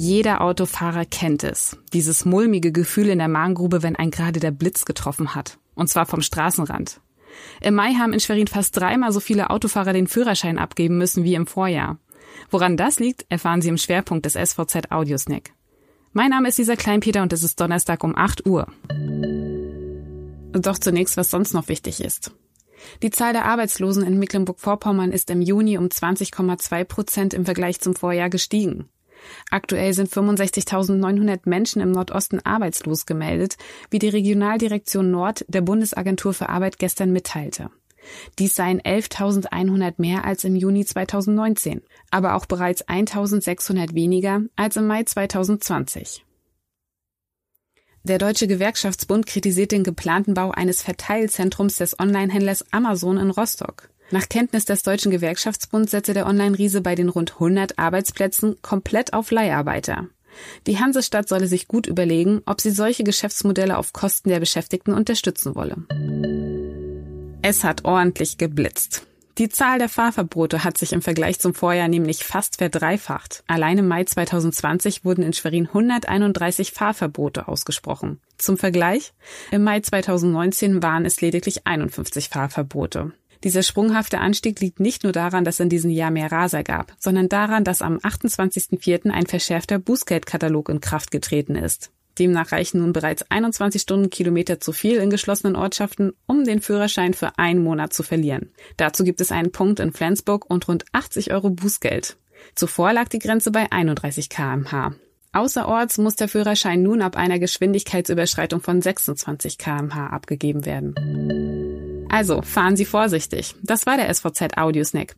Jeder Autofahrer kennt es. Dieses mulmige Gefühl in der Magengrube, wenn ein gerade der Blitz getroffen hat. Und zwar vom Straßenrand. Im Mai haben in Schwerin fast dreimal so viele Autofahrer den Führerschein abgeben müssen wie im Vorjahr. Woran das liegt, erfahren Sie im Schwerpunkt des SVZ Audiosnack. Mein Name ist Lisa Kleinpeter und es ist Donnerstag um 8 Uhr. Doch zunächst, was sonst noch wichtig ist. Die Zahl der Arbeitslosen in Mecklenburg-Vorpommern ist im Juni um 20,2 Prozent im Vergleich zum Vorjahr gestiegen. Aktuell sind 65.900 Menschen im Nordosten arbeitslos gemeldet, wie die Regionaldirektion Nord der Bundesagentur für Arbeit gestern mitteilte. Dies seien 11.100 mehr als im Juni 2019, aber auch bereits 1.600 weniger als im Mai 2020. Der Deutsche Gewerkschaftsbund kritisiert den geplanten Bau eines Verteilzentrums des Onlinehändlers Amazon in Rostock. Nach Kenntnis des Deutschen Gewerkschaftsbunds setze der Online-Riese bei den rund 100 Arbeitsplätzen komplett auf Leiharbeiter. Die Hansestadt solle sich gut überlegen, ob sie solche Geschäftsmodelle auf Kosten der Beschäftigten unterstützen wolle. Es hat ordentlich geblitzt. Die Zahl der Fahrverbote hat sich im Vergleich zum Vorjahr nämlich fast verdreifacht. Allein im Mai 2020 wurden in Schwerin 131 Fahrverbote ausgesprochen. Zum Vergleich, im Mai 2019 waren es lediglich 51 Fahrverbote. Dieser sprunghafte Anstieg liegt nicht nur daran, dass in diesem Jahr mehr Raser gab, sondern daran, dass am 28.04. ein verschärfter Bußgeldkatalog in Kraft getreten ist. Demnach reichen nun bereits 21 Stundenkilometer zu viel in geschlossenen Ortschaften, um den Führerschein für einen Monat zu verlieren. Dazu gibt es einen Punkt in Flensburg und rund 80 Euro Bußgeld. Zuvor lag die Grenze bei 31 kmh. Außerorts muss der Führerschein nun ab einer Geschwindigkeitsüberschreitung von 26 kmh abgegeben werden. Also fahren Sie vorsichtig. Das war der SVZ Audiosnack.